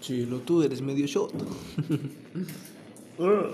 Chilo, tú eres medio shot. Ah.